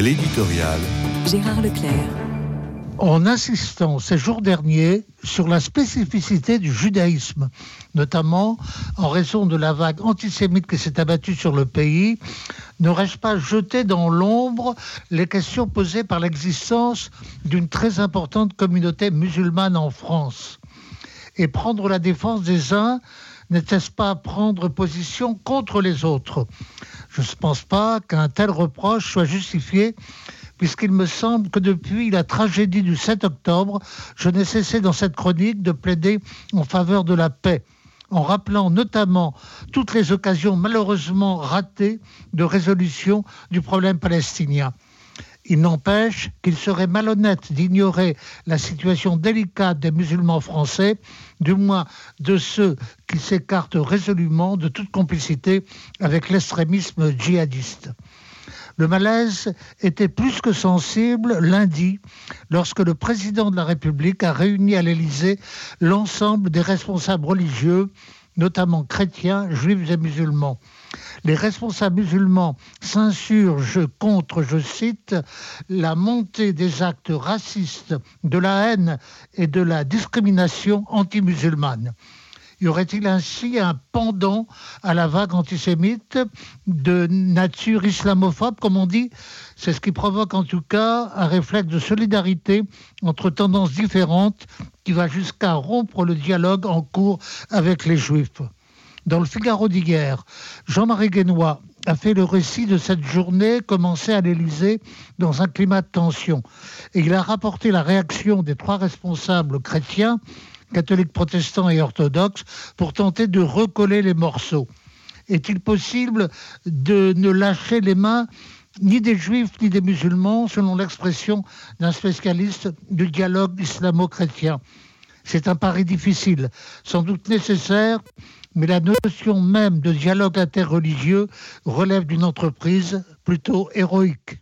L'éditorial. Gérard Leclerc. En insistant ces jours derniers sur la spécificité du judaïsme, notamment en raison de la vague antisémite qui s'est abattue sur le pays, n'aurais-je pas jeté dans l'ombre les questions posées par l'existence d'une très importante communauté musulmane en France? Et prendre la défense des uns n'était-ce pas prendre position contre les autres? Je ne pense pas qu'un tel reproche soit justifié puisqu'il me semble que depuis la tragédie du 7 octobre, je n'ai cessé dans cette chronique de plaider en faveur de la paix en rappelant notamment toutes les occasions malheureusement ratées de résolution du problème palestinien. Il n'empêche qu'il serait malhonnête d'ignorer la situation délicate des musulmans français, du moins de ceux qui s'écartent résolument de toute complicité avec l'extrémisme djihadiste. Le malaise était plus que sensible lundi lorsque le président de la République a réuni à l'Élysée l'ensemble des responsables religieux, notamment chrétiens, juifs et musulmans. Les responsables musulmans s'insurgent contre, je cite, la montée des actes racistes, de la haine et de la discrimination anti-musulmane. Y aurait-il ainsi un pendant à la vague antisémite de nature islamophobe, comme on dit? C'est ce qui provoque en tout cas un réflexe de solidarité entre tendances différentes va jusqu'à rompre le dialogue en cours avec les juifs. Dans le Figaro d'hier, Jean-Marie Guénois a fait le récit de cette journée commencée à l'Élysée dans un climat de tension. Et il a rapporté la réaction des trois responsables chrétiens catholiques protestants et orthodoxes, pour tenter de recoller les morceaux. Est-il possible de ne lâcher les mains ni des juifs ni des musulmans, selon l'expression d'un spécialiste du dialogue islamo-chrétien C'est un pari difficile, sans doute nécessaire, mais la notion même de dialogue interreligieux relève d'une entreprise plutôt héroïque.